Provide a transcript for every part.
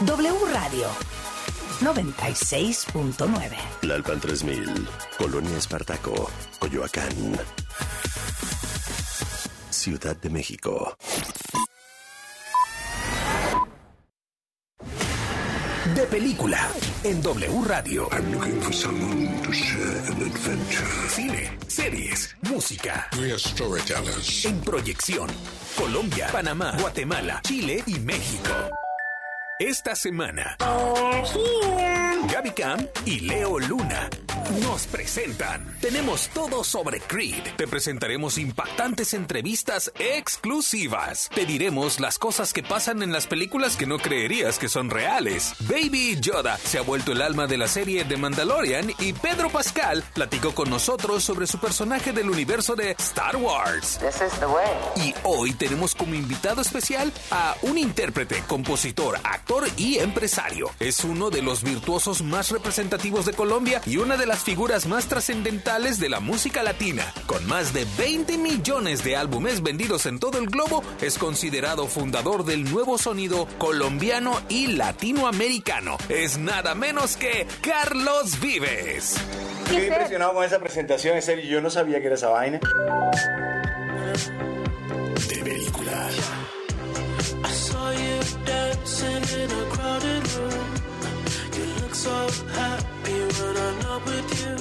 W Radio 96.9. La Alpan 3000, Colonia Espartaco, Coyoacán. Ciudad de México. De película en W Radio. I'm looking for someone to share an adventure. Cine, series, música. We are storytellers. En proyección. Colombia, Panamá, Guatemala, Chile y México. Esta semana, Gaby Cam y Leo Luna nos presentan. Tenemos todo sobre Creed. Te presentaremos impactantes entrevistas exclusivas. Te diremos las cosas que pasan en las películas que no creerías que son reales. Baby Yoda se ha vuelto el alma de la serie de Mandalorian y Pedro Pascal platicó con nosotros sobre su personaje del universo de Star Wars. Y hoy tenemos como invitado especial a un intérprete, compositor, actor y empresario. Es uno de los virtuosos más representativos de Colombia y una de las figuras más trascendentales de la música latina. Con más de 20 millones de álbumes vendidos en todo el globo, es considerado fundador del nuevo sonido colombiano y latinoamericano. Es nada menos que Carlos Vives. Estoy impresionado con esa presentación, en serio, yo no sabía que era esa vaina. De película. I saw you dancing in a crowded room. So happy when I'm not with you.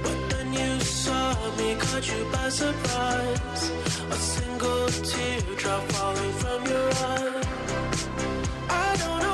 But then you saw me, caught you by surprise. A single teardrop falling from your eye. I don't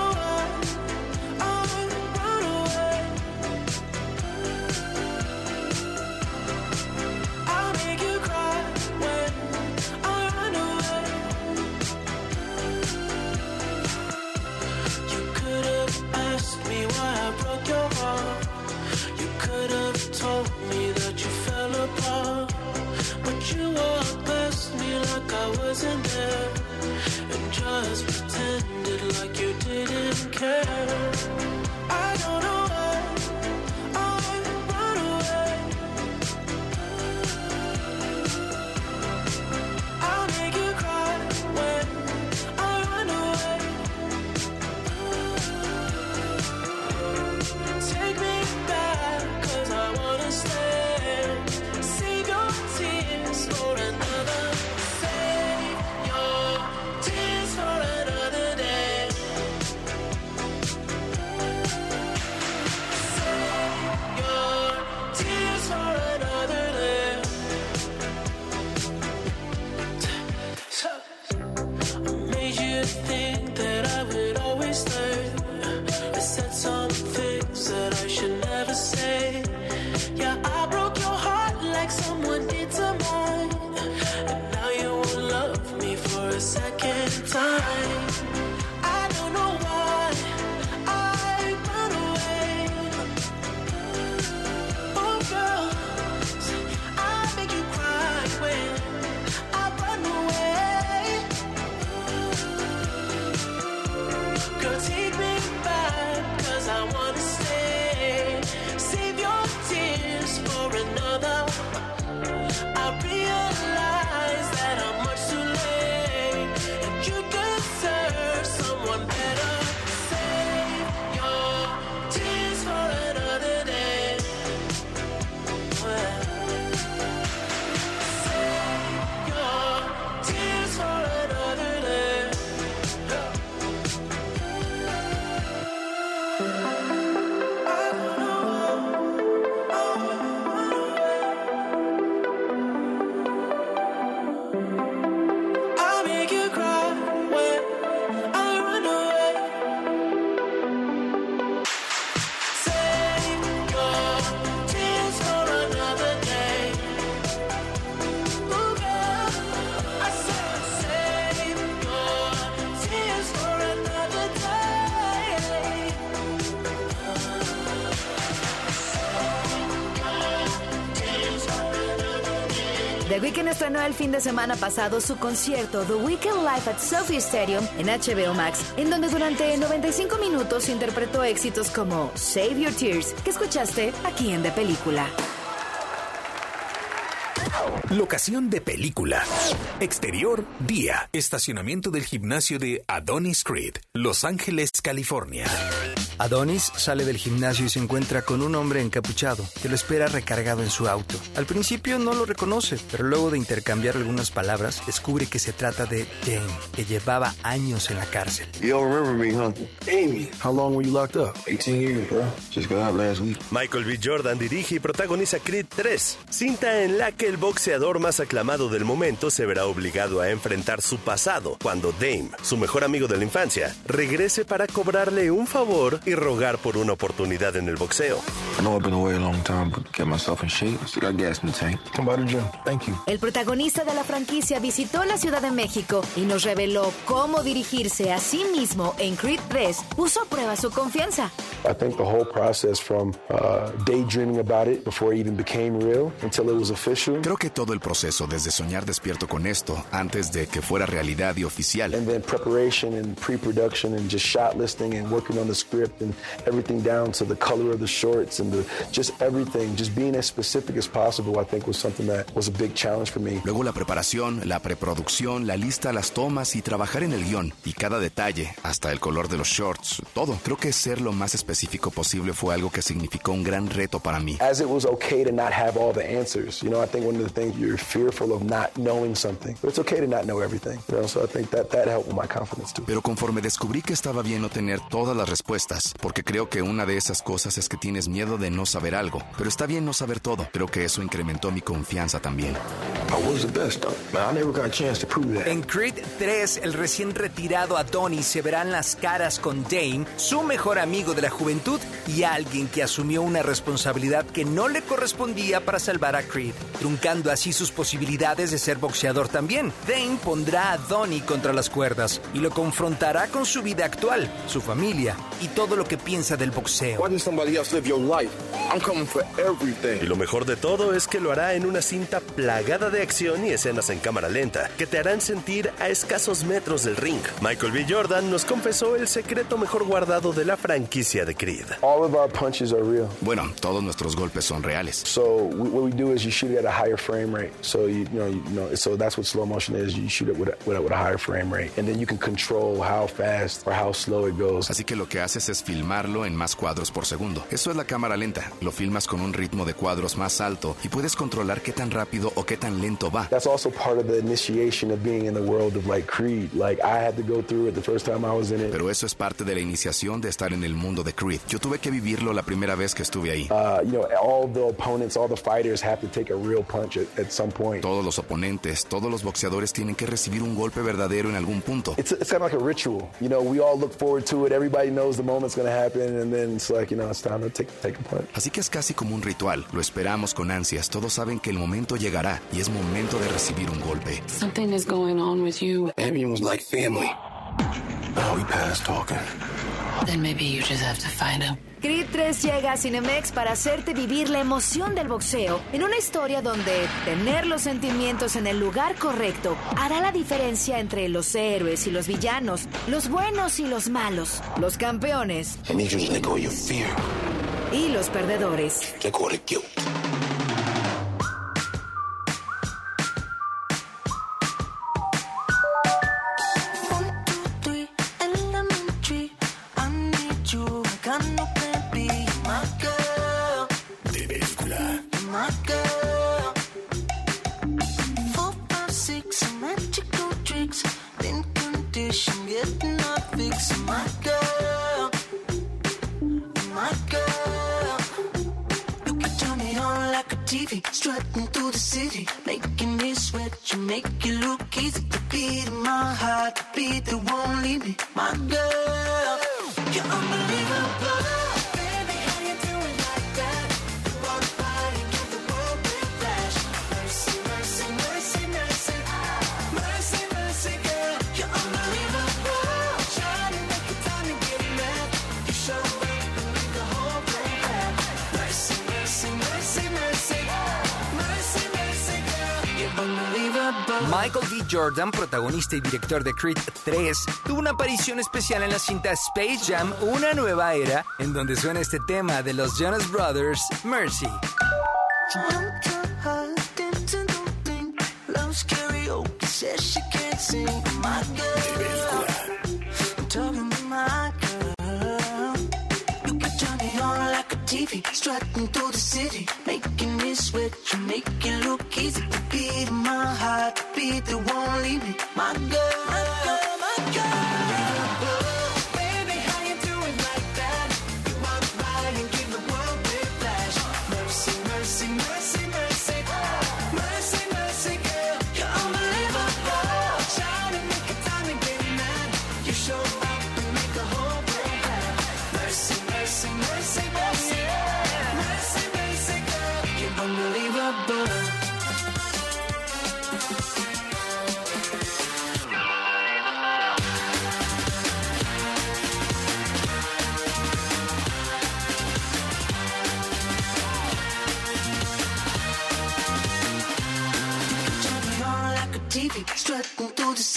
Weeknd estrenó el fin de semana pasado su concierto The Weeknd Live at Sophie Stadium en HBO Max, en donde durante 95 minutos interpretó éxitos como Save Your Tears, que escuchaste aquí en The Película. Locación de película. Exterior, día. Estacionamiento del gimnasio de Adonis Creed, Los Ángeles, California. Adonis sale del gimnasio y se encuentra con un hombre encapuchado que lo espera recargado en su auto. Al principio no lo reconoce, pero luego de intercambiar algunas palabras, descubre que se trata de Dane, que llevaba años en la cárcel. You don't remember me, huh? Amy, how long were you locked up? 18 years, bro. Just got out last week. Michael B. Jordan dirige y protagoniza Creed 3, cinta en la que el boxeador más aclamado del momento se verá obligado a enfrentar su pasado cuando Dame, su mejor amigo de la infancia, regrese para cobrarle un favor y rogar por una oportunidad en el boxeo. I know I've been away a long time, but get myself in shape. Still got gas in the tank. Come by the gym. Thank you. El protagonista de la franquicia visitó la Ciudad de México y nos reveló cómo dirigirse a sí mismo en Creed 3 puso a prueba su confianza. I think the whole process from uh, daydreaming about it before it even became real until it was official. Creo que todo el proceso, desde soñar despierto con esto, antes de que fuera realidad y oficial, And then preparation and pre-production and just shot listing and working on the script and everything down to the color of the shorts and the, just everything, just being as specific as possible, I think was something that was a big challenge for me. luego la preparación, la preproducción, la lista, las tomas y trabajar en el guion, y cada detalle, hasta el color de los shorts, todo. Creo que ser lo más específico posible fue algo que significó un gran reto para mí. As it was okay to not have all the answers, you know, I think one of the things you're fearful of not knowing something, but it's okay to not know everything, you know, so I think that that helped with my confidence too. Pero conforme descubrí que estaba bien no tener todas las respuestas, porque creo que una de esas cosas es que tienes miedo de no saber algo, pero está bien no saber todo. Creo que eso incrementó mi confianza también. I was the best, though. Man, I never got a chance to prove that. En Creed 3, el recién retirado Adonis se verán las caras con Dane, su mejor amigo de la juventud y alguien que asumió una responsabilidad que no le correspondía para salvar a Creed, truncando así sus posibilidades de ser boxeador también. Dane pondrá a Donnie contra las cuerdas y lo confrontará con su vida actual, su familia y todo lo que piensa del boxeo. Why did somebody else live your life? I'm coming for Y everything. lo mejor de todo es que lo hará en una cinta plagada de acción y escenas en cámara lenta, que te harán sentir a escasos metros del ring. Michael B. Jordan nos confesó el secreto mejor guardado de la franquicia de Creed. All of our punches are real. Bueno, todos nuestros golpes son reales. So what we do is you shoot it at a higher frame rate. So you, you know, you know, so that's what slow motion is. You shoot it with a, with, a, with a higher frame rate, and then you can control how fast or how slow it goes. Así que lo que haces es filmarlo en más cuadros por segundo. Eso es la cámara lenta. Lo filmas con un ritmo de cuadros más alto y puedes controlar qué tan rápido o qué tan lento va. That's also part of the initiation of being in the world of like Creed. Like I had to go through it the first time I was in it. Pero eso es parte de la iniciación de estar en el mundo de Creed. Yo tuve que vivirlo la primera vez que estuve ahí. You know, all the opponents, all the fighters have to take a real punch at, at some point. Todos los oponentes, todos los boxeadores tienen que recibir un golpe verdadero en algún punto. It's, it's kind of like a ritual. You know, we all look forward to it. Everybody knows the moment's going to happen, and then it's like, you know, it's time to take, take a punch. Así que es casi como un ritual. Lo esperamos con ansias. Todos saben que el momento llegará y es momento de recibir un golpe. Something is going on with you. Amy was like family. Now we past talking. Then maybe you just have to find him. Creed 3 llega a Cinemex para hacerte vivir la emoción del boxeo en una historia donde tener los sentimientos en el lugar correcto hará la diferencia entre los héroes y los villanos, los buenos y los malos, los campeones y los perdedores. Condition, getting our fix. My girl, my girl. You can turn me on like a TV, strutting through the city, making me sweat. You make it look easy to beat in my heart, to beat that won't leave me. My girl, you're unbelievable. Michael B. Jordan, protagonista y director de Creed 3, tuvo una aparición especial en la cinta Space Jam, una nueva era, en donde suena este tema de los Jonas Brothers, Mercy. Making me make it look easy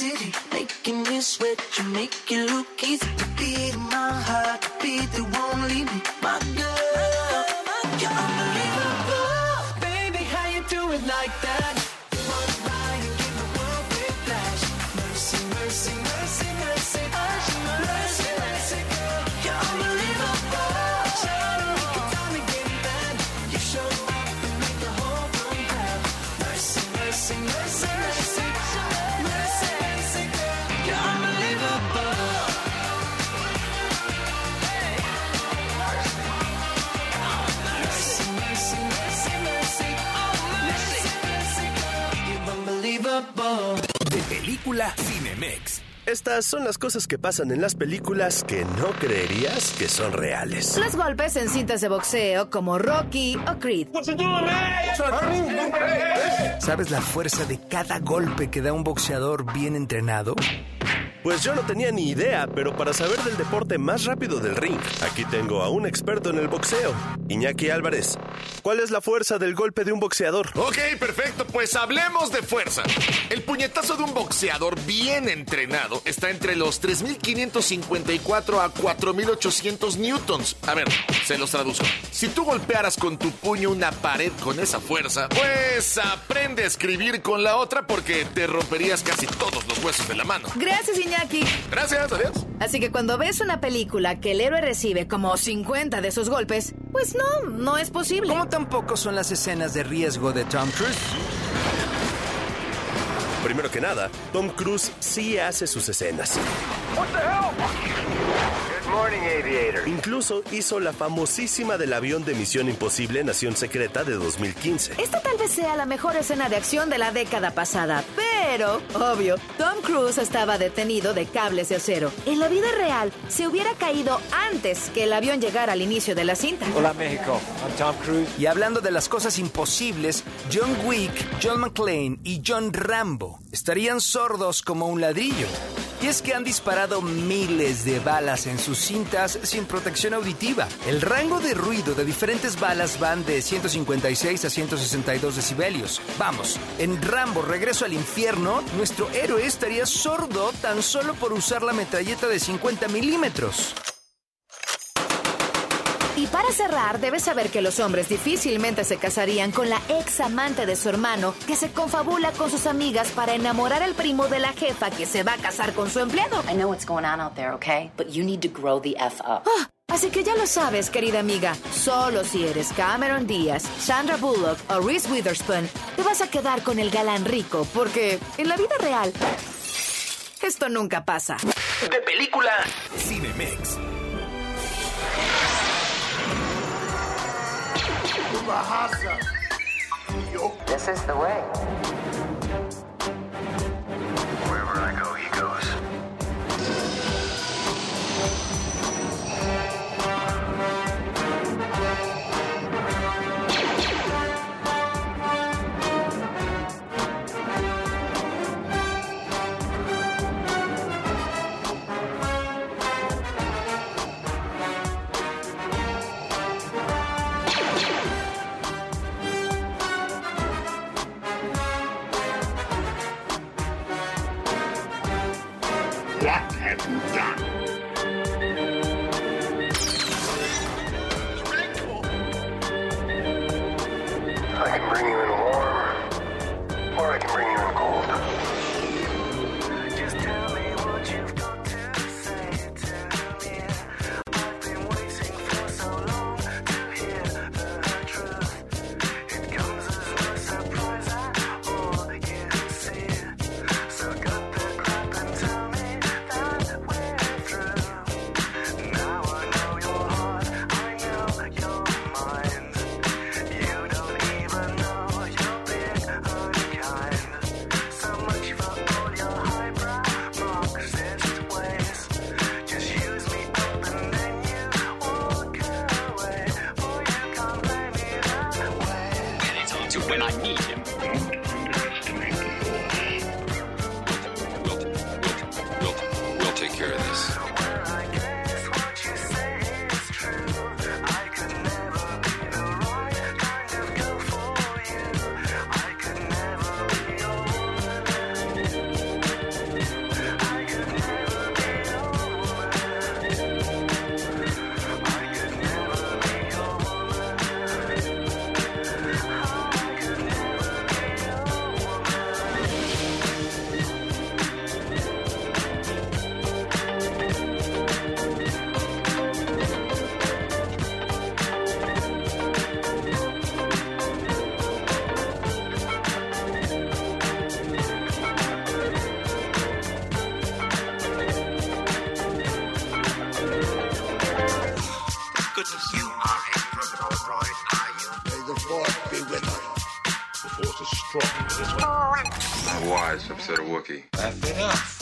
city, making me sweat. You make it look Estas son las cosas que pasan en las películas que no creerías que son reales. Los golpes en cintas de boxeo como Rocky o Creed. ¿Sabes la fuerza de cada golpe que da un boxeador bien entrenado? Pues yo no tenía ni idea, pero para saber del deporte más rápido del ring, aquí tengo a un experto en el boxeo, Iñaki Álvarez. ¿Cuál es la fuerza del golpe de un boxeador? Ok, perfecto, pues hablemos de fuerza. El puñetazo de un boxeador bien entrenado está entre los 3.554 a 4.800 newtons. A ver, se los traduzco. Si tú golpearas con tu puño una pared con esa fuerza, pues aprende a escribir con la otra porque te romperías casi todos los huesos de la mano. Gracias, Iñaki. Gracias, adiós. Así que cuando ves una película que el héroe recibe como 50 de esos golpes, pues no, no es posible. ¿Cómo tampoco son las escenas de riesgo de Tom Cruise? Primero que nada, Tom Cruise sí hace sus escenas. Incluso hizo la famosísima del avión de Misión Imposible Nación Secreta de 2015. Esta tal vez sea la mejor escena de acción de la década pasada, pero, obvio, Tom Cruise estaba detenido de cables de acero. En la vida real, se hubiera caído antes que el avión llegara al inicio de la cinta. Hola México, I'm Tom Cruise. Y hablando de las cosas imposibles, John Wick, John McClane y John Rambo estarían sordos como un ladrillo. Y es que han disparado miles de balas en sus cintas sin protección auditiva. El rango de ruido de diferentes balas van de 156 a 162 decibelios. Vamos, en Rambo Regreso al Infierno, nuestro héroe estaría sordo tan solo por usar la metralleta de 50 milímetros. Y para cerrar, debes saber que los hombres difícilmente se casarían con la ex amante de su hermano, que se confabula con sus amigas para enamorar al primo de la jefa que se va a casar con su empleado. I know what's going on out there, okay? But you need to grow the F up. Ah, así que ya lo sabes, querida amiga. Solo si eres Cameron Díaz, Sandra Bullock o Reese Witherspoon, te vas a quedar con el galán rico, porque en la vida real, esto nunca pasa. De película Cinemex. This is the way. Up,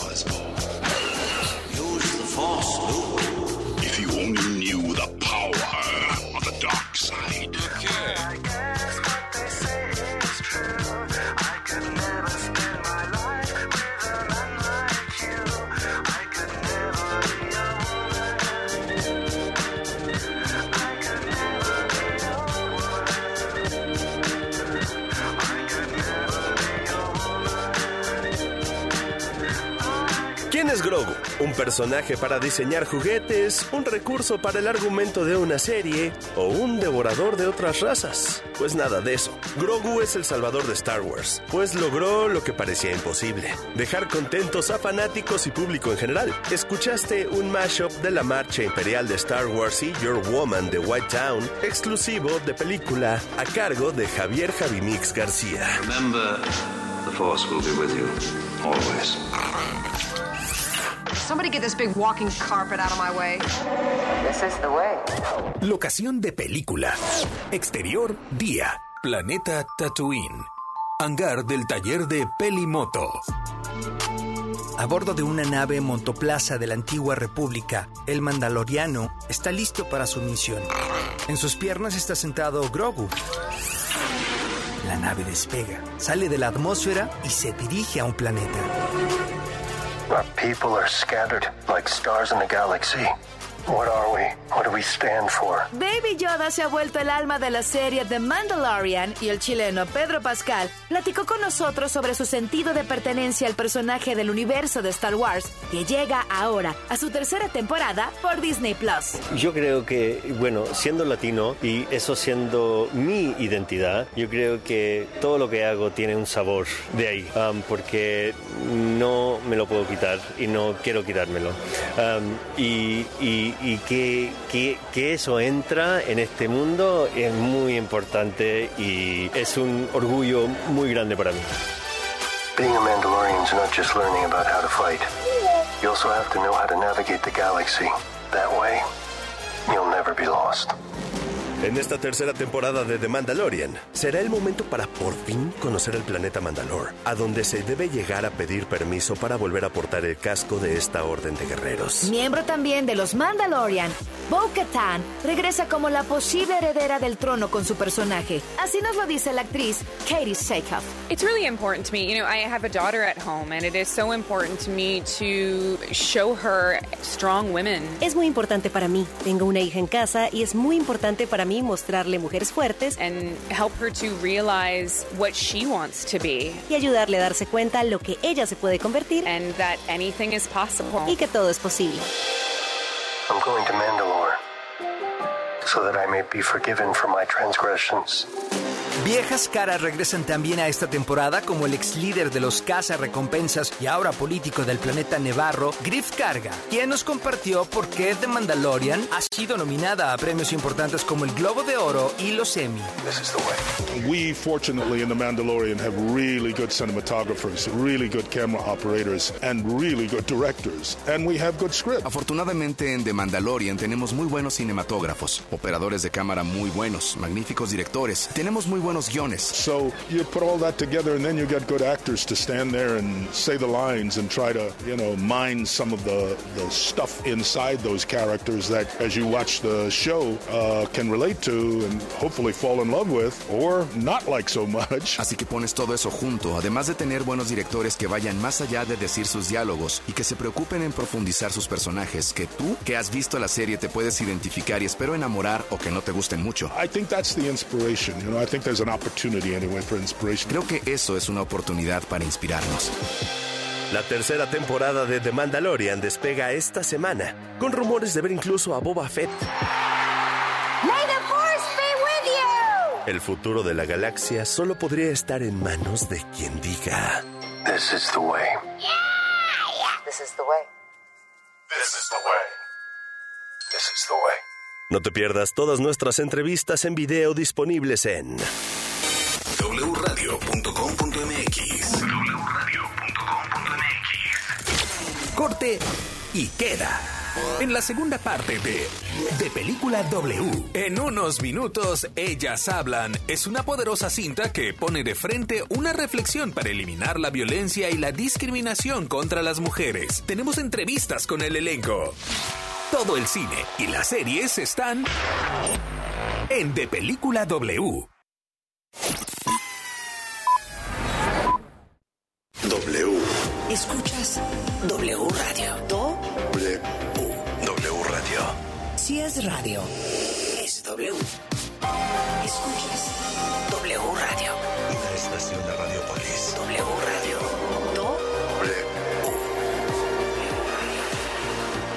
personaje para diseñar juguetes? ¿Un recurso para el argumento de una serie? ¿O un devorador de otras razas? Pues nada de eso. Grogu es el salvador de Star Wars, pues logró lo que parecía imposible. Dejar contentos a fanáticos y público en general. Escuchaste un mashup de la marcha imperial de Star Wars y Your Woman de White Town, exclusivo de película, a cargo de Javier Javimix García. Remember, the Force will be with you, always. Somebody get this big walking carpet out of my way. This is the way. Locación de película. Exterior, día. Planeta Tatooine. Hangar del taller de Pelimoto. A bordo de una nave motoplaza de la antigua república, el mandaloriano está listo para su misión. En sus piernas está sentado Grogu. La nave despega, sale de la atmósfera y se dirige a un planeta. Our people are scattered like stars in the galaxy. What are we? What do we stand for? Baby Yoda se ha vuelto el alma de la serie The Mandalorian y el chileno Pedro Pascal platicó con nosotros sobre su sentido de pertenencia al personaje del universo de Star Wars que llega ahora a su tercera temporada por Disney Plus. Yo creo que, bueno, siendo latino y eso siendo mi identidad, yo creo que todo lo que hago tiene un sabor de ahí, um, porque no me lo puedo quitar y no quiero quitármelo. Um, y y- y que, que- que eso entra en este mundo es muy importante y es un orgullo muy grande para mí. Being a Mandalorian is not just learning about how to fight. You also have to know how to navigate the galaxy. That way, you'll never be lost. En esta tercera temporada de The Mandalorian, será el momento para por fin conocer el planeta Mandalore, a donde se debe llegar a pedir permiso para volver a portar el casco de esta orden de guerreros. Miembro también de los Mandalorian, Bo-Katan regresa como la posible heredera del trono con su personaje. Así nos lo dice la actriz Katie Sackhoff. It's really important to me. You know, I have a daughter at home, and it is so important to me to show her strong women. Es muy importante para mí. Tengo una hija en casa y es muy importante para mí mostrarle mujeres fuertes and help her to realize what she wants to be y ayudarle a darse cuenta lo que ella se puede convertir and that anything is possible. y que todo es posible. I'm going to Mandalore so that I may be forgiven for my transgressions. Viejas caras regresan también a esta temporada como el ex líder de los recompensas y ahora político del planeta Nevarro, Griff Carga, quien nos compartió por qué The Mandalorian ha sido nominada a premios importantes como el Globo de Oro y los Emmy. We, fortunately, in The Mandalorian, have really good cinematographers, really good camera operators, and really good directors. And we have good script. Afortunadamente en The Mandalorian tenemos muy buenos cinematógrafos, operadores de cámara muy buenos, magníficos directores, tenemos muy buenos buenos guiones. So you put all that together and then you get good actors to stand there and say the lines and try to, you know, mine some of the, the stuff inside those characters that as you watch the show uh, can relate to and hopefully fall in love with or not like so much. Así que pones todo eso junto, además de tener buenos directores que vayan más allá de decir sus diálogos y que se preocupen en profundizar sus personajes, que tú, que has visto la serie, te puedes identificar y espero enamorar o que no te gusten mucho. I think that's the inspiration. You know, I think there's an opportunity anyway for inspiration. Creo que eso es una oportunidad para inspirarnos. La tercera temporada de The Mandalorian despega esta semana, con rumores de ver incluso a Boba Fett. May the Force be with you! El futuro de la galaxia solo podría estar en manos de quien diga. This is the way. This is the way. This is the way. This is the way. No te pierdas todas nuestras entrevistas en video disponibles en wradio.com.mx. Corte y queda. En la segunda parte de De Película W. En unos minutos, Ellas Hablan es una poderosa cinta que pone de frente una reflexión para eliminar la violencia y la discriminación contra las mujeres. Tenemos entrevistas con el elenco. Todo el cine y las series están en De Película W. W. Escuchas W Radio. Do W. W Radio. si es radio, es W. Escuchas W Radio. Una estación de Radiopolis. W Radio. Do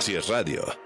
Si es radio.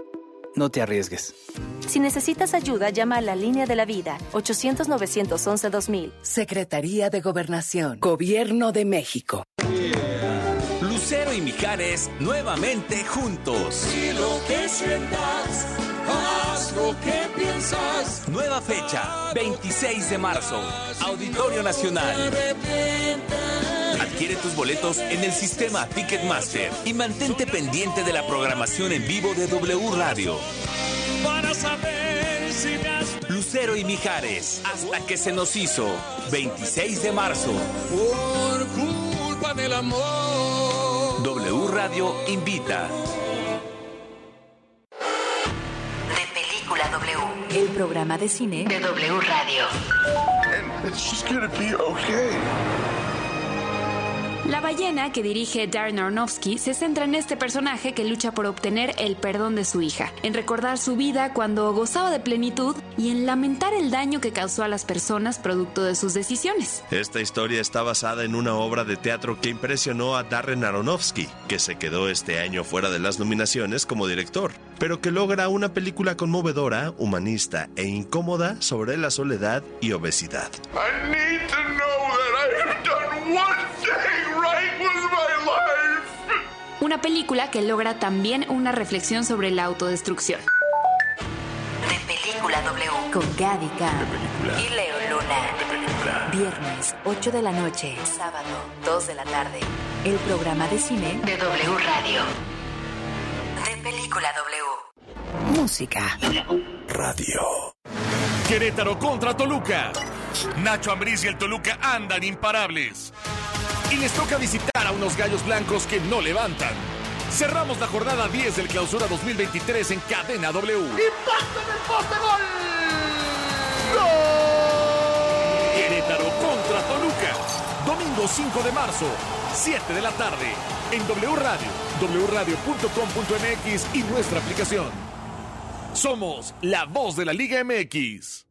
No te arriesgues. Si necesitas ayuda, llama a la línea de la vida 800-911-2000. Secretaría de Gobernación, Gobierno de México. Lucero y Mijares nuevamente juntos. Si lo que sientas, haz lo que piensas. Nueva fecha, 26 de marzo, Auditorio Nacional. Adquiere tus boletos en el sistema Ticketmaster y mantente pendiente de la programación en vivo de W Radio. Para saber si me has Lucero y Mijares, hasta que se nos hizo, 26 de marzo. por culpa del amor. W Radio invita. De Película W. El programa de cine de W Radio. La ballena que dirige Darren Aronofsky se centra en este personaje que lucha por obtener el perdón de su hija, en recordar su vida cuando gozaba de plenitud y en lamentar el daño que causó a las personas producto de sus decisiones. Esta historia está basada en una obra de teatro que impresionó a Darren Aronofsky, que se quedó este año fuera de las nominaciones como director, pero que logra una película conmovedora, humanista e incómoda sobre la soledad y obesidad. I need to know that I have done one Una película que logra también una reflexión sobre la autodestrucción. De Película W. Con Gaby y Leo Luna. Viernes, 8 de la noche. Sábado, 2 de la tarde. El programa de cine de W Radio. De Película W. Música. Radio. Querétaro contra Toluca. Nacho Ambriz y el Toluca andan imparables. Y les toca visitar a unos gallos blancos que no levantan. Cerramos la jornada 10 del clausura 2023 en Cadena W. ¡Impacto en el poste gol! Querétaro contra Toluca. Domingo domingo 5 de marzo, 7 de la tarde, en W Radio, wradio.com.mx y nuestra aplicación. Somos la voz de la Liga MX.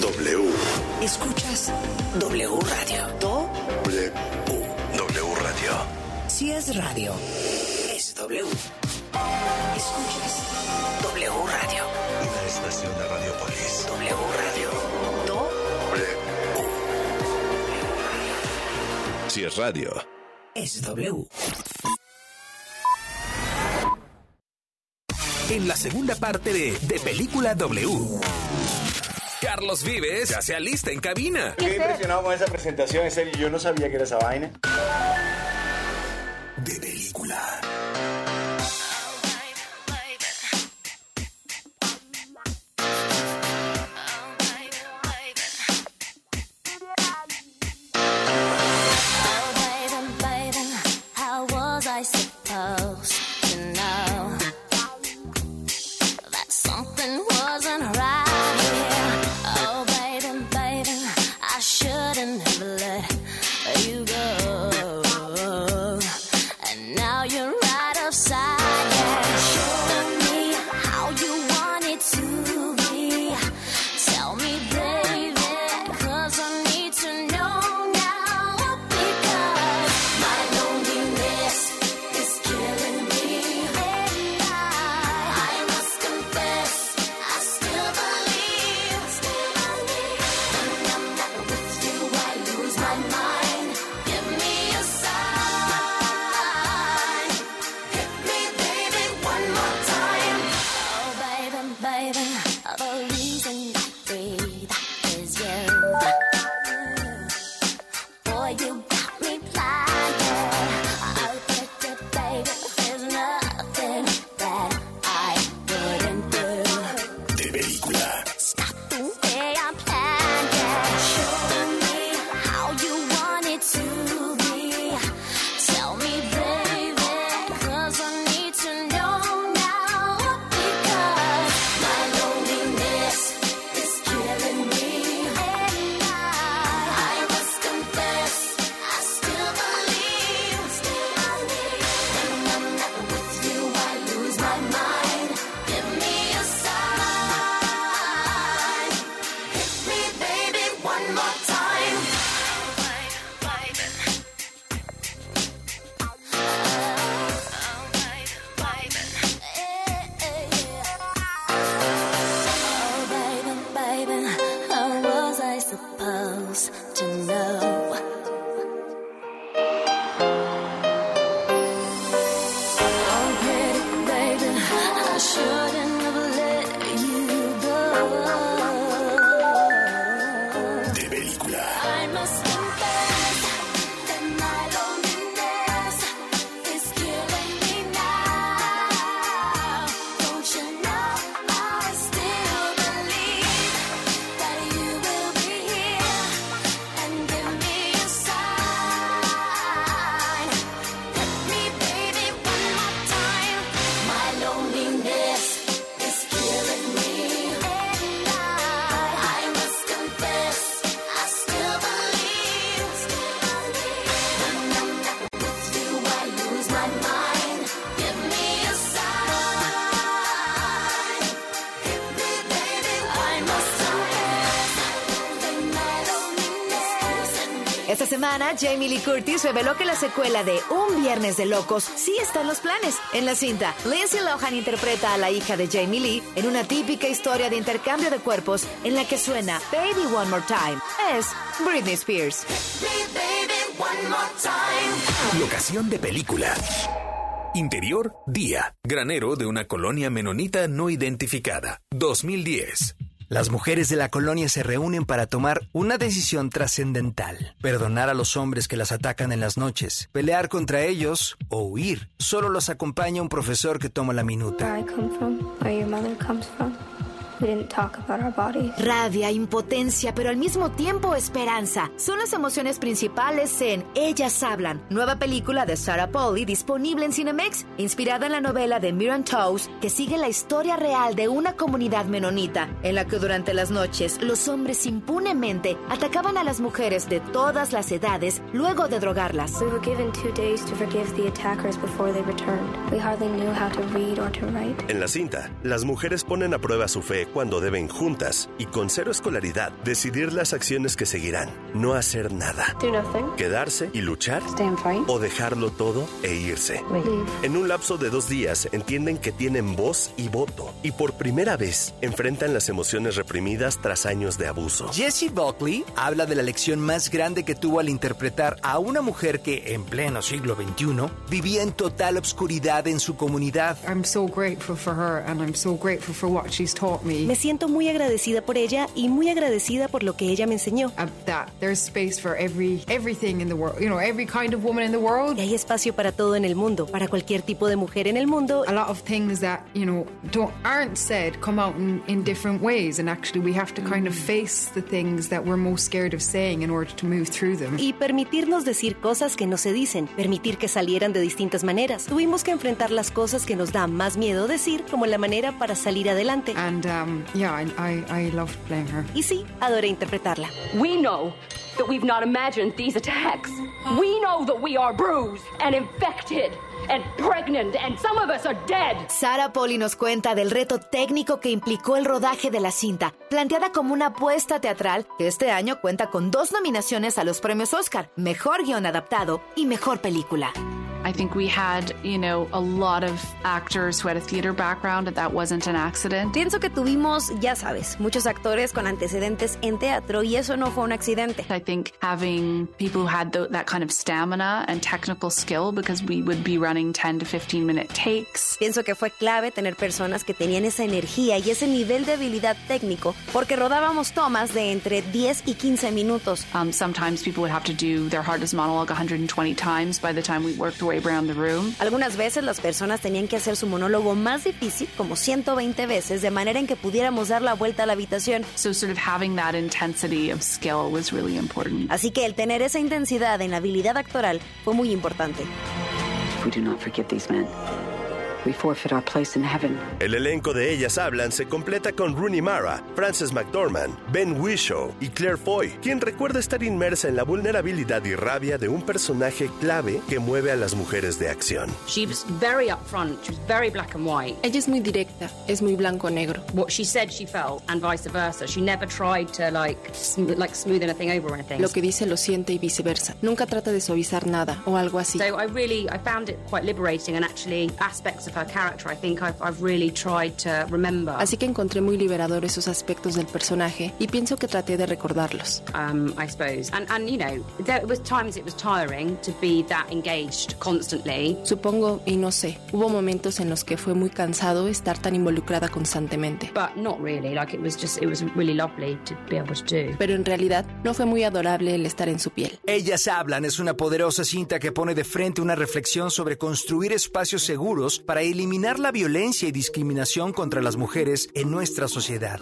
W. Escuchas W Radio. Do. W. W Radio. Si es radio, es W. Escuchas W Radio. Una estación de Radiopolis. W Radio. Do. W. Si es radio, es W. En la segunda parte de De Película W. Carlos Vives ya se alista en cabina. Estoy impresionado con esa presentación, en serio, yo no sabía que era esa vaina. De película. of a reason. Semana, Jamie Lee Curtis reveló que la secuela de Un Viernes de Locos sí está en los planes. En la cinta, Lindsay Lohan interpreta a la hija de Jamie Lee en una típica historia de intercambio de cuerpos en la que suena Baby One More Time. Es Britney Spears. Locación de película. Interior, día. Granero de una colonia menonita no identificada. 2010. Las mujeres de la colonia se reúnen para tomar una decisión trascendental. Perdonar a los hombres que las atacan en las noches, pelear contra ellos o huir. Solo los acompaña un profesor que toma la minuta. We didn't talk about our bodies. Rabia, impotencia, pero al mismo tiempo esperanza. Son las emociones principales en Ellas Hablan, nueva película de Sarah Polley disponible en Cinemex, inspirada en la novela de Miran Toews, que sigue la historia real de una comunidad menonita, en la que durante las noches los hombres impunemente atacaban a las mujeres de todas las edades luego de drogarlas. We were given two days to forgive the attackers before they returned. We hardly knew how to read or to write. En la cinta, las mujeres ponen a prueba su fe cuando deben juntas y con cero escolaridad decidir las acciones que seguirán. No hacer nada. Do nothing. Quedarse y luchar Stand fight. o dejarlo todo e irse. Leave. En un lapso de dos días entienden que tienen voz y voto y por primera vez enfrentan las emociones reprimidas tras años de abuso. Jesse Buckley habla de la lección más grande que tuvo al interpretar a una mujer que, en pleno siglo XXI, vivía en total obscuridad en su comunidad. I'm so grateful for her and I'm so grateful for what she's taught me. Me siento muy agradecida por ella y muy agradecida por lo que ella me enseñó. That there's space for every everything in the world, you know, every kind of woman in the world. Y hay espacio para todo en el mundo, para cualquier tipo de mujer en el mundo. A lot of things that, you know, don't aren't said come out in, in different ways and actually we have to kind of face the things that we're most scared of saying in order to move through them. Y permitirnos decir cosas que no se dicen, permitir que salieran de distintas maneras. Tuvimos que enfrentar las cosas que nos da más miedo decir como la manera para salir adelante. And um, yeah, I, I, I loved playing her. Y sí, adoré interpretarla. We know that we've not imagined these attacks. We know that we are bruised and infected and pregnant, and some of us are dead. Sarah Poli nos cuenta del reto técnico que implicó el rodaje de la cinta, planteada como una apuesta teatral que este año cuenta con dos nominaciones a los premios Oscar, Mejor Guión Adaptado y Mejor Película. I think we had, you know, a lot of actors who had a theater background, and that wasn't an accident. Pienso que tuvimos, ya sabes, muchos actores con antecedentes en teatro y eso no fue un accidente. I think having people who had tho- that kind of stamina and technical skill, because we would be running 10 to 15 minute takes. Pienso que fue clave tener personas que tenían esa energía y ese nivel de habilidad técnico, porque rodábamos tomas de entre 10 y 15 minutos. Um, sometimes people would have to do their hardest monologue 120 times by the time we worked our way around the room. Algunas veces las personas tenían que hacer su monólogo más difícil, como 120 veces, de manera en que pudiéramos dar la vuelta a la habitación. So, sort of having that intensity of skill was really important. Así que el tener esa intensidad en la habilidad actoral fue muy importante. If we do not forgive these men, El elenco de Ellas Hablan se completa con Rooney Mara, Frances McDormand, Ben Whishaw y Claire Foy, quien recuerda estar inmersa en la vulnerabilidad y rabia de un personaje clave que mueve a las mujeres de acción. She was very upfront. She was very black and white. Ella es muy directa, es muy blanco-negro. What she said, she felt, and vice versa. She never tried to like sm- like smooth anything over or anything. Lo que dice lo siente y viceversa. Nunca trata de suavizar nada o algo así. So I really I found it quite liberating, and actually aspects of her character I think I've, I've really tried to remember. Así que encontré muy liberador esos aspectos del personaje y pienso que traté de recordarlos. um, I suppose. And and you know, there was times it was tiring to be that engaged constantly. Supongo, y no sé, hubo momentos en los que fue muy cansado estar tan involucrada constantemente. But not really. Like it was just it was really lovely to be able to do. Pero en realidad no fue muy adorable el estar en su piel. Ellas hablan es una poderosa cinta que pone de frente una reflexión sobre construir espacios seguros para eliminar la violencia y discriminación contra las mujeres en nuestra sociedad.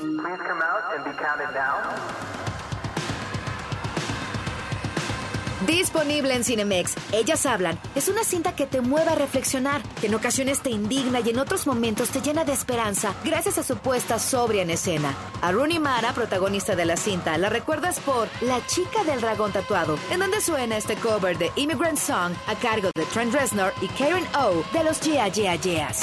Disponible en Cinemex. Ellas hablan. Es una cinta que te mueve a reflexionar, que en ocasiones te indigna y en otros momentos te llena de esperanza gracias a su puesta sobria en escena. A Rooney Mara, protagonista de la cinta, la recuerdas por La chica del dragón tatuado, en donde suena este cover de Immigrant Song a cargo de Trent Reznor y Karen O de los Yeah Yeah Yeahs.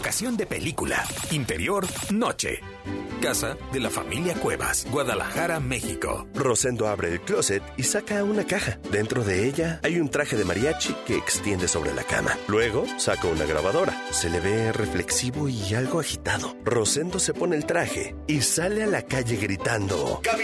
Locación de película. Interior, noche. Casa de la familia Cuevas, Guadalajara, México. Rosendo abre el closet y saca una caja. Dentro de ella hay un traje de mariachi que extiende sobre la cama. Luego saca una grabadora. Se le ve reflexivo y algo agitado. Rosendo se pone el traje y sale a la calle gritando: ¡Gavilán!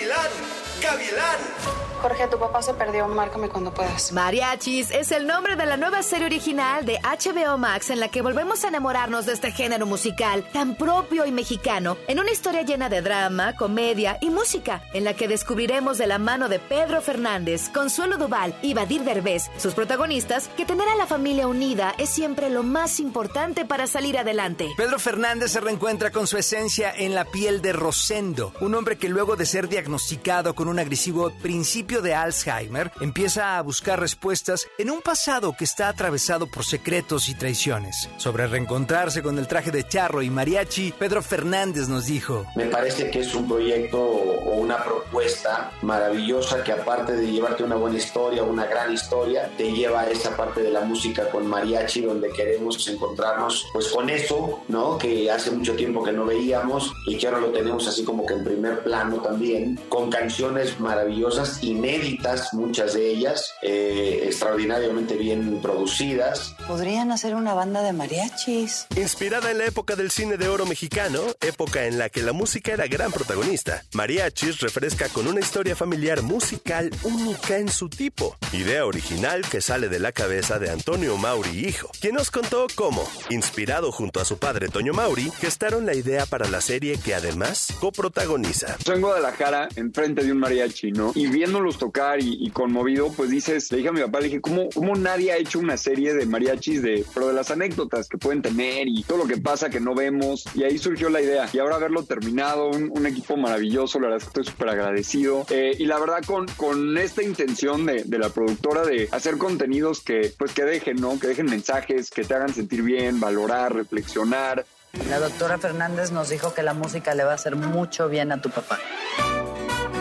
Jorge, tu papá se perdió. Márcame cuando puedas. Mariachis es el nombre de la nueva serie original de HBO Max en la que volvemos a enamorarnos de este género musical tan propio y mexicano en una historia llena de drama, comedia y música en la que descubriremos de la mano de Pedro Fernández, Consuelo Duval y Badir Derbez, sus protagonistas, que tener a la familia unida es siempre lo más importante para salir adelante. Pedro Fernández se reencuentra con su esencia en la piel de Rosendo, un hombre que luego de ser diagnosticado con un agresivo principio de Alzheimer, empieza a buscar respuestas en un pasado que está atravesado por secretos y traiciones. Sobre reencontrarse con el traje de charro y mariachi, Pedro Fernández nos dijo: Me parece que es un proyecto o una propuesta maravillosa que aparte de llevarte una buena historia, una gran historia, te lleva a esa parte de la música con mariachi donde queremos encontrarnos pues con eso, ¿no? Que hace mucho tiempo que no veíamos y que ahora lo tenemos así como que en primer plano también, con canciones maravillosas, inéditas, muchas de ellas, eh, extraordinariamente bien producidas. Podrían hacer una banda de mariachis. Inspirada en la época del cine de oro mexicano, época en la que la música era gran protagonista, Mariachis refresca con una historia familiar musical única en su tipo. Idea original que sale de la cabeza de Antonio Mauri Hijo, quien nos contó cómo, inspirado junto a su padre Toño Mauri, gestaron la idea para la serie que además coprotagoniza. Estoy en Guadalajara, enfrente de un mariachi, ¿no? Y viéndolos tocar y, y conmovido, pues dices, le dije a mi papá, le dije, ¿cómo, ¿cómo nadie ha hecho una serie de mariachis de, pero de las anécdotas que pueden tener y todo lo que pasa que no vemos? Y ahí surgió la idea. Y ahora haberlo terminado, un, un equipo maravilloso, la verdad es que estoy súper agradecido. Eh, y la verdad con, con esta intención de, de la productora de hacer contenidos que, pues que dejen, ¿no? Que dejen mensajes, que te hagan sentir bien, valorar, reflexionar. La doctora Fernández nos dijo que la música le va a hacer mucho bien a tu papá.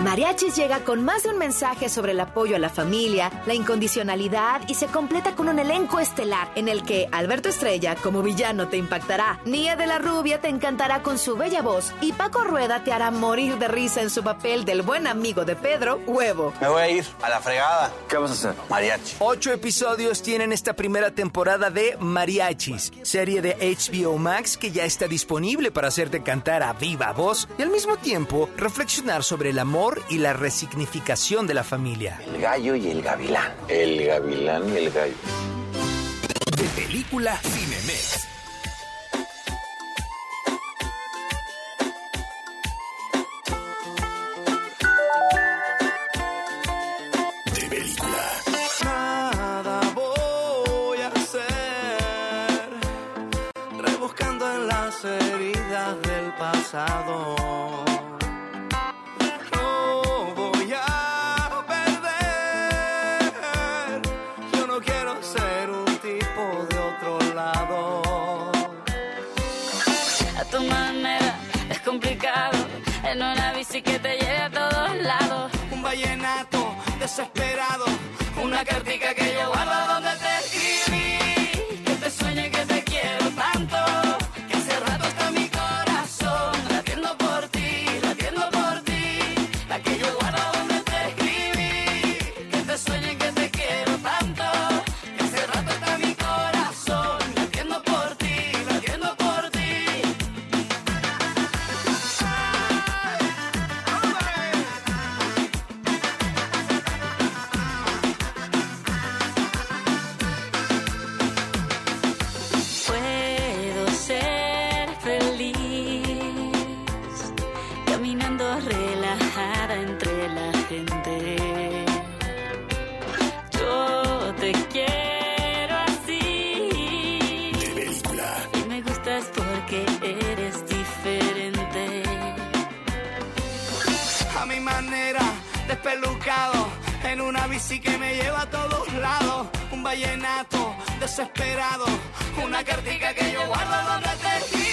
Mariachis llega con más de un mensaje sobre el apoyo a la familia, la incondicionalidad y se completa con un elenco estelar en el que Alberto Estrella como villano te impactará, Nia de la Rubia te encantará con su bella voz y Paco Rueda te hará morir de risa en su papel del buen amigo de Pedro, Huevo. Me voy a ir a la fregada. ¿Qué vamos a hacer? Mariachi. Ocho episodios tienen esta primera temporada de Mariachis, serie de HBO Max que ya está disponible para hacerte cantar a viva voz y al mismo tiempo reflexionar sobre el amor y la resignificación de la familia. El gallo y el gavilán. El gavilán y el gallo. De película Cinemex. De En una bici que te lleve a todos lados. Un vallenato desesperado, una cartica que porque eres diferente. a mi manera, despelucado, en una bici que me lleva a todos lados, un vallenato desesperado, una cartica que yo guardo donde te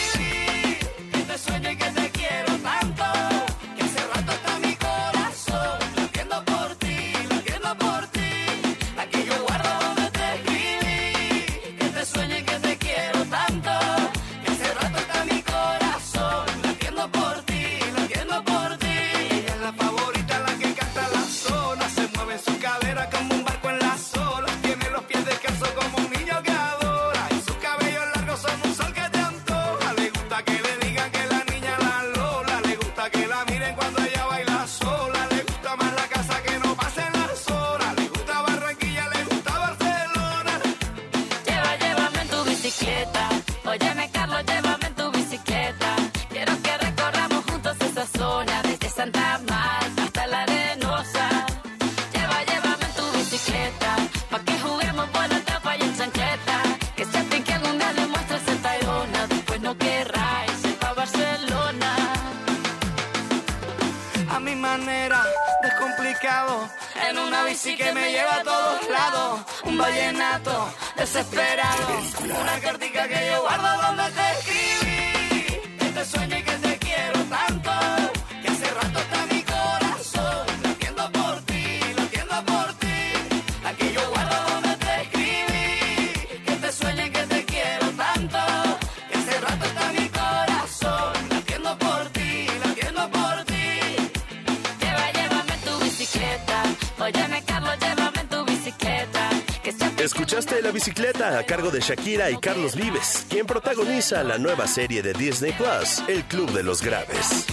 Escuchaste La Bicicleta a cargo de Shakira y Carlos Vives, quien protagoniza la nueva serie de Disney Plus, El Club de los Graves.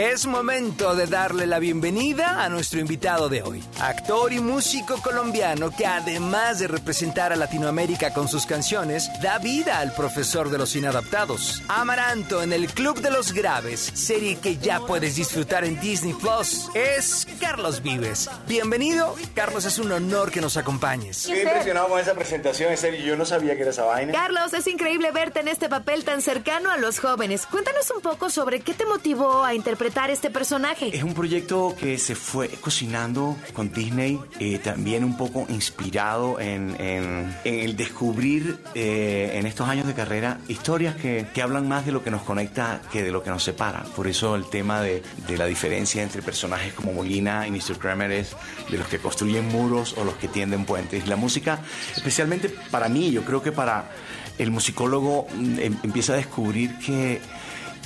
Es momento de darle la bienvenida a nuestro invitado de hoy, actor y músico colombiano que además de representar a Latinoamérica con sus canciones, da vida al profesor de los inadaptados. Amaranto en el Club de los Graves, serie que ya puedes disfrutar en Disney Plus, es Carlos Vives. Bienvenido, Carlos, es un honor que nos acompañes. Estoy impresionado con esa presentación, en serio, yo no sabía que era esa vaina. Carlos, es increíble verte en este papel tan cercano a los jóvenes. Cuéntanos un poco sobre qué te motivó a interpretar este personaje. Es un proyecto que se fue cocinando con Disney, eh, también un poco inspirado en, en- el descubrir eh, en estos años de carrera historias que, que hablan más de lo que nos conecta que de lo que nos separa. Por eso el tema de, de la diferencia entre personajes como Molina y Mr. Kramer es de los que construyen muros o los que tienden puentes. La música, especialmente para mí, yo creo que para el musicólogo mm, em- empieza a descubrir que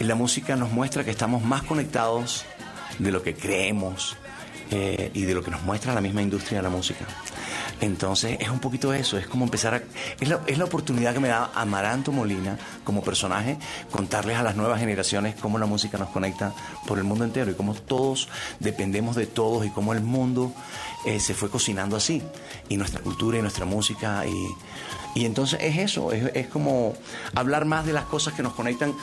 la música nos muestra que estamos más conectados de lo que creemos eh, y de lo que nos muestra la misma industria de la música. Entonces es un poquito eso, es como empezar a... Es la, es la oportunidad que me da Amaranto Molina como personaje contarles a las nuevas generaciones cómo la música nos conecta por el mundo entero y cómo todos dependemos de todos y cómo el mundo eh, se fue cocinando así. Y nuestra cultura y nuestra música y... Y entonces es eso, es, es como hablar más de las cosas que nos conectan,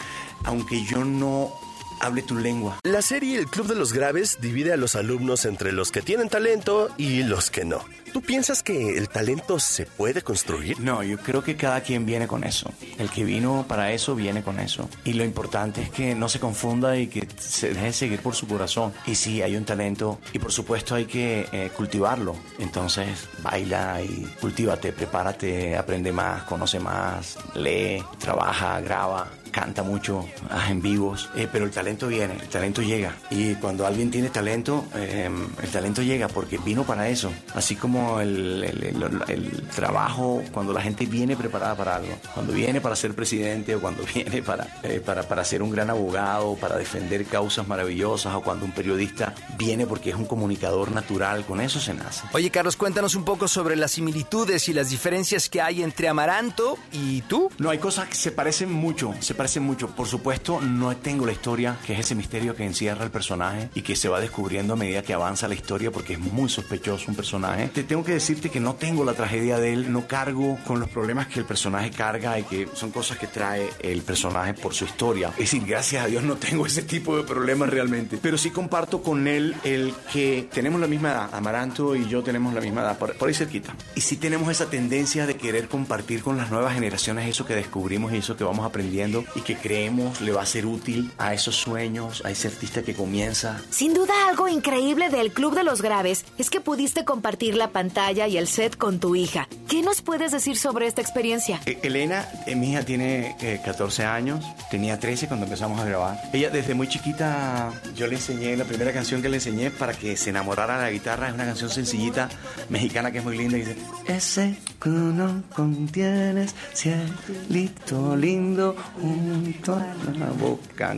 aunque yo no hable tu lengua. La serie El Club de los Graves divide a los alumnos entre los que tienen talento y los que no. ¿Tú piensas que el talento se puede construir? No, yo creo que cada quien viene con eso. El que vino para eso viene con eso. Y lo importante es que no se confunda y que se deje seguir por su corazón. Y sí, hay un talento y por supuesto hay que eh, cultivarlo. Entonces, baila y cultívate, prepárate, aprende más, conoce más, lee, trabaja, graba. Canta mucho, haz en vivos, eh, pero el talento viene, el talento llega. Y cuando alguien tiene talento, eh, el talento llega porque vino para eso. Así como el, el- el- el trabajo, cuando la gente viene preparada para algo, cuando viene para ser presidente o cuando viene para, eh, para, para ser un gran abogado, para defender causas maravillosas o cuando un periodista viene porque es un comunicador natural, con eso se nace. Oye, Carlos, cuéntanos un poco sobre las similitudes y las diferencias que hay entre Amaranto y tú. No, hay cosas que se parecen mucho, se parecen mucho. Por supuesto, no tengo la historia, que es ese misterio que encierra el personaje y que se va descubriendo a medida que avanza la historia porque es muy sospechoso un personaje. Te tengo que decirte que no tengo la tragedia de él, no cargo con los problemas que el personaje carga y que son cosas que trae el personaje por su historia. Es decir, gracias a Dios no tengo ese tipo de problemas realmente. Pero sí comparto con él el que tenemos la misma edad, Amaranto y yo tenemos la misma edad, por, por ahí cerquita. Y sí tenemos esa tendencia de querer compartir con las nuevas generaciones eso que descubrimos y eso que vamos aprendiendo y que creemos le va a ser útil a esos sueños, a ese artista que comienza. Sin duda algo increíble del Club de los Graves es que pudiste compartir la pantalla y el set con tu hija. ¿Qué nos puedes decir sobre esta experiencia? Eh, Elena, eh, mi hija tiene eh, 14 años, tenía 13 cuando empezamos a grabar. Ella desde muy chiquita, yo le enseñé, la primera canción que le enseñé para que se enamorara de la guitarra, es una canción sencillita, mexicana que es muy linda, y dice, ese que no contienes, cielito lindo, junto a la boca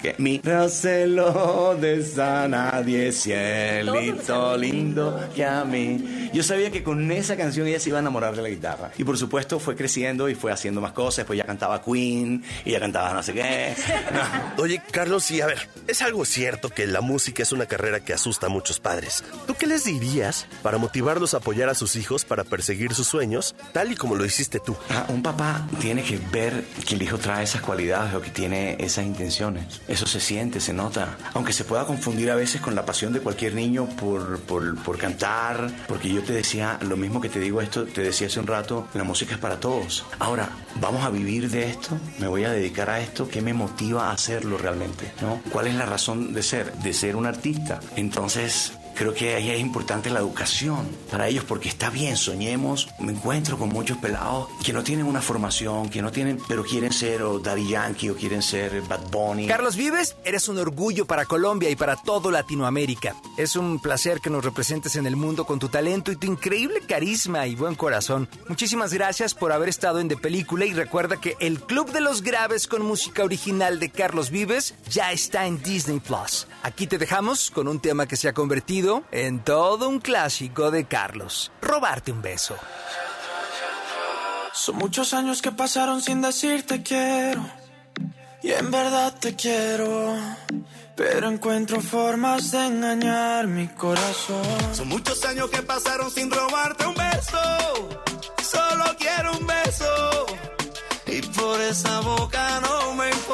que mi recelo de a nadie, cielito lindo que a mí. Yo sabía que con esa canción ella se iba a enamorar de la guitarra. Y por supuesto fue creciendo y fue haciendo más cosas. Después ya cantaba Queen y ya cantaba no sé qué. Oye, Carlos, y a ver, es algo cierto que la música es una carrera que asusta a muchos padres. ¿Tú qué les dirías para motivarlos a apoyar a sus hijos para perseguir sus sueños, tal y como lo hiciste tú? Ah, un papá tiene que ver que el hijo trae esas cualidades o que tiene esas intenciones. Eso se siente, se nota. Aunque se pueda confundir a veces con la pasión de cualquier niño por, por, por cantar, porque yo te decía lo mismo que te digo esto, te decía hace un rato, la música es para todos. Ahora, ¿vamos a vivir de esto? ¿Me voy a dedicar a esto? ¿Qué me motiva a hacerlo realmente? ¿No? ¿Cuál es la razón de ser? De ser un artista. Entonces, Creo que ahí es importante la educación para ellos porque está bien, soñemos. Me encuentro con muchos pelados que no tienen una formación, que no tienen, pero quieren ser o Daddy Yankee o quieren ser Bad Bunny. Carlos Vives, eres un orgullo para Colombia y para todo Latinoamérica. Es un placer que nos representes en el mundo con tu talento y tu increíble carisma y buen corazón. Muchísimas gracias por haber estado en De Película y recuerda que el Club de los Graves con música original de Carlos Vives ya está en Disney Plus. Aquí te dejamos con un tema que se ha convertido en todo un clásico de Carlos. Robarte un beso. Son muchos años que pasaron sin decirte quiero. Y en verdad te quiero. Pero encuentro formas de engañar mi corazón. Son muchos años que pasaron sin robarte un beso. Solo quiero un beso. Y por esa boca no me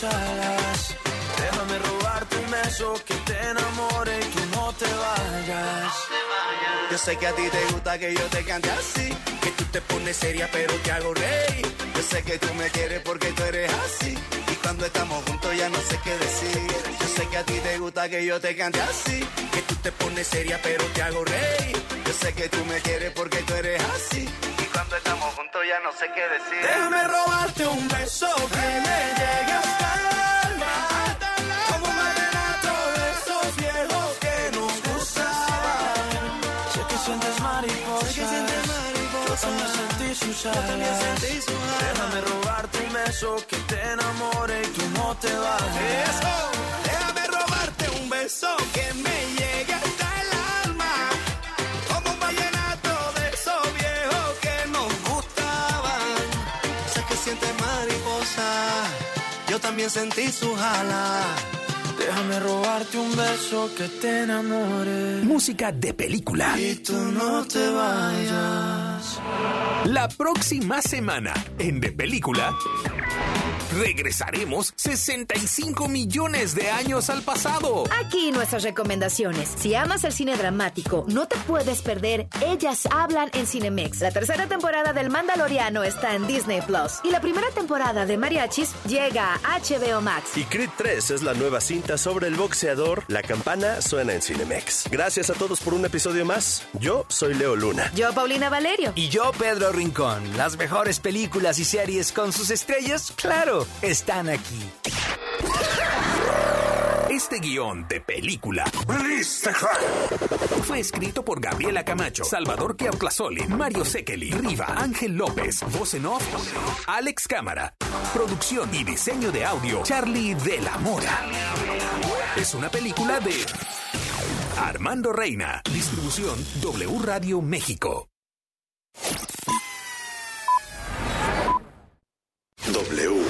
Déjame robarte un beso que te enamore y tú no te vayas. Yo sé que a ti te gusta que yo te cante así, que tú te pones seria pero te hago reír. Yo sé que tú me quieres porque tú eres así, y cuando estamos juntos ya no sé qué decir. Yo sé que a ti te gusta que yo te cante así, que tú te pones seria pero te hago reír. Yo sé que tú me quieres porque tú eres así, y cuando estamos juntos ya no sé qué decir. Déjame robarte un beso que me llegue hasta el alma. Como un vallenato de esos viejos que nos gustaban. Sé que sientes mariposas. Yo también sentí sus alas. Déjame robarte un beso que te enamore y tú no te vayas. Déjame robarte un beso que me llegue Yo también sentí sus alas. Déjame robarte un beso que te enamore. Música de película. Y tú no te vayas. La próxima semana en De Película. Regresaremos 65 millones de años al pasado. Aquí nuestras recomendaciones. Si amas el cine dramático, no te puedes perder Ellas hablan en Cinemex. La tercera temporada del Mandaloriano está en Disney Plus y la primera temporada de Mariachis llega a HBO Max. Y Creed 3 es la nueva cinta sobre el boxeador. La campana suena en Cinemex. Gracias a todos por un episodio más. Yo soy Leo Luna. Yo, Paulina Valerio. Y yo, Pedro Rincón. Las mejores películas y series con sus estrellas, claro, están aquí. Este guion de película fue escrito por Gabriela Camacho, Salvador Keautlazoli, Mario Sekeli, Riva, Ángel López, voz en off, Alex Cámara, producción y diseño de audio, Charlie de la Mora. Es una película de Armando Reina, distribución W Radio México. W.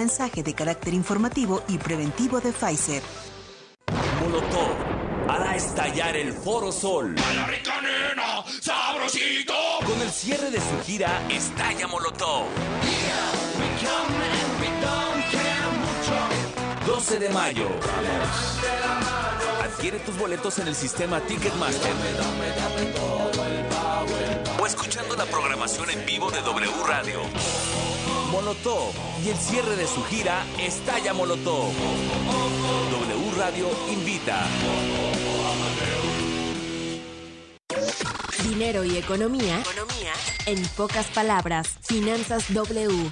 Mensaje de carácter informativo y preventivo de Pfizer. Molotov hará estallar el Foro Sol. ¡Sabrosito! Con el cierre de su gira Estalla Molotov. 12 de mayo. Adquiere tus boletos en el sistema Ticketmaster. O escuchando la programación en vivo de W Radio. Molotov y el cierre de su gira Estalla Molotov. W Radio invita. Dinero y economía. Economía. En pocas palabras, Finanzas W.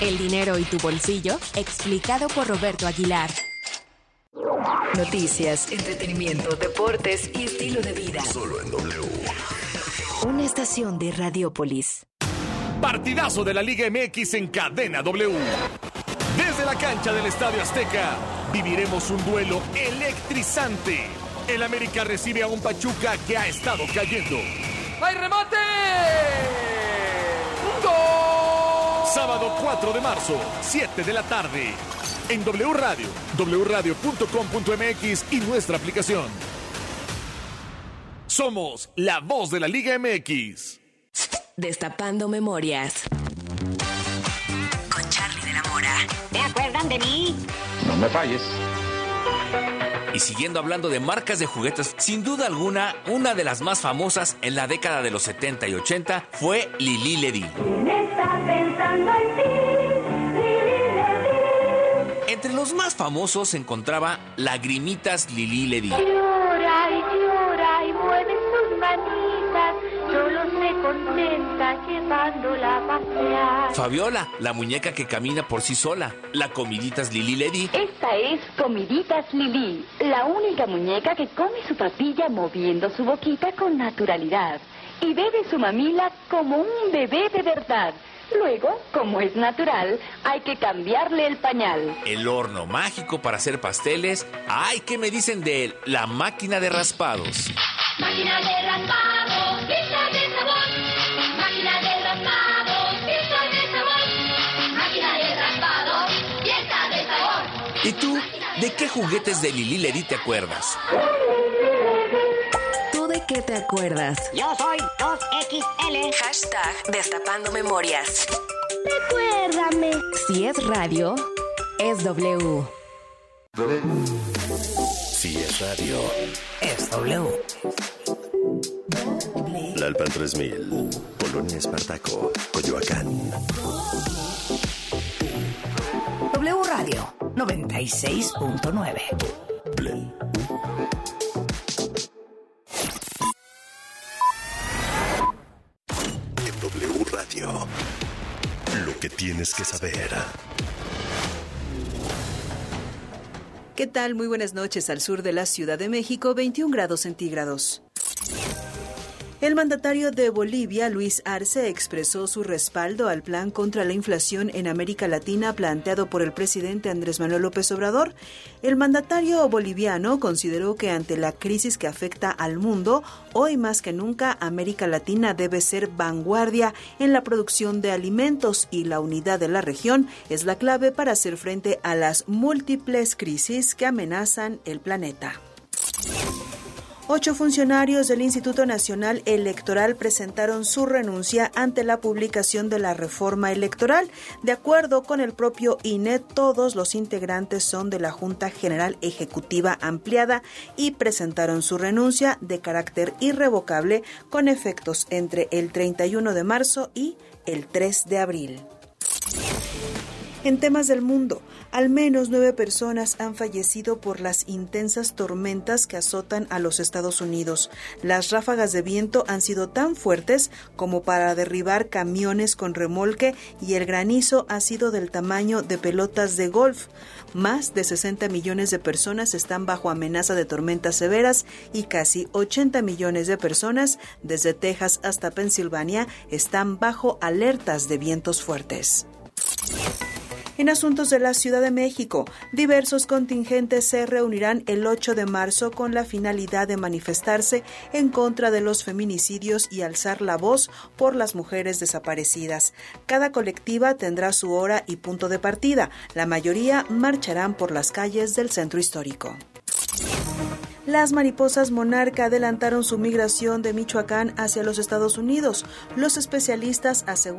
El dinero y tu bolsillo, explicado por Roberto Aguilar. Noticias, entretenimiento, deportes y estilo de vida. Solo en W. Una estación de Radiopolis. Partidazo de la Liga MX en cadena W. Desde la cancha del Estadio Azteca viviremos un duelo electrizante. El América recibe a un Pachuca que ha estado cayendo. ¡Hay remate! ¡Gol! Sábado 4 de marzo, 7 de la tarde. En W Radio, wradio.com.mx y nuestra aplicación. Somos la voz de la Liga MX. Destapando memorias. Con Charlie de la Mora. ¿Te acuerdan de mí? No me falles. Y siguiendo hablando de marcas de juguetes, sin duda alguna, una de las más famosas en la década de los 70 y 80 fue Lili Ledy. Entre los más famosos se encontraba Lagrimitas Lili Ledi. Llora y llora y mueve sus manitas, solo se contenta llevándola a pasear. Fabiola, la muñeca que camina por sí sola. La Comiditas Lili Ledi. Esta es Comiditas Lili, la única muñeca que come su papilla moviendo su boquita con naturalidad y bebe su mamila como un bebé de verdad. Luego, como es natural, hay que cambiarle el pañal. El horno mágico para hacer pasteles. Ay, ¿qué me dicen de él? La máquina de raspados. Máquina de raspado, fiesta de sabor. Máquina de raspado, fiesta de sabor. Máquina de raspado, fiesta de sabor. ¿Y tú? ¿De qué juguetes de Lili Ledi te acuerdas? ¿Tú de qué te acuerdas? Yo soy 2XL. Hashtag Destapando Memorias. Recuérdame. Si es radio, es W. Si es radio. Es W. Lalpan 3000. Polonia Espartaco. Coyoacán. W Radio 96.9. Lo que tienes que saber. ¿Qué tal? Muy buenas noches al sur de la Ciudad de México, 21 grados centígrados. El mandatario de Bolivia, Luis Arce, expresó su respaldo al plan contra la inflación en América Latina planteado por el presidente Andrés Manuel López Obrador. El mandatario boliviano consideró que ante la crisis que afecta al mundo, hoy más que nunca América Latina debe ser vanguardia en la producción de alimentos y la unidad de la región es la clave para hacer frente a las múltiples crisis que amenazan el planeta. Ocho funcionarios del Instituto Nacional Electoral presentaron su renuncia ante la publicación de la reforma electoral. De acuerdo con el propio INE, todos los integrantes son de la Junta General Ejecutiva Ampliada y presentaron su renuncia de carácter irrevocable con efectos entre el 31 de marzo y el 3 de abril. En temas del mundo, al menos nueve personas han fallecido por las intensas tormentas que azotan a los Estados Unidos. Las ráfagas de viento han sido tan fuertes como para derribar camiones con remolque y el granizo ha sido del tamaño de pelotas de golf. Más de 60 millones de personas están bajo amenaza de tormentas severas y casi 80 millones de personas, desde Texas hasta Pensilvania, están bajo alertas de vientos fuertes. En asuntos de la Ciudad de México, diversos contingentes se reunirán el 8 de marzo con la finalidad de manifestarse en contra de los feminicidios y alzar la voz por las mujeres desaparecidas. Cada colectiva tendrá su hora y punto de partida. La mayoría marcharán por las calles del centro histórico. Las mariposas monarca adelantaron su migración de Michoacán hacia los Estados Unidos. Los especialistas aseguran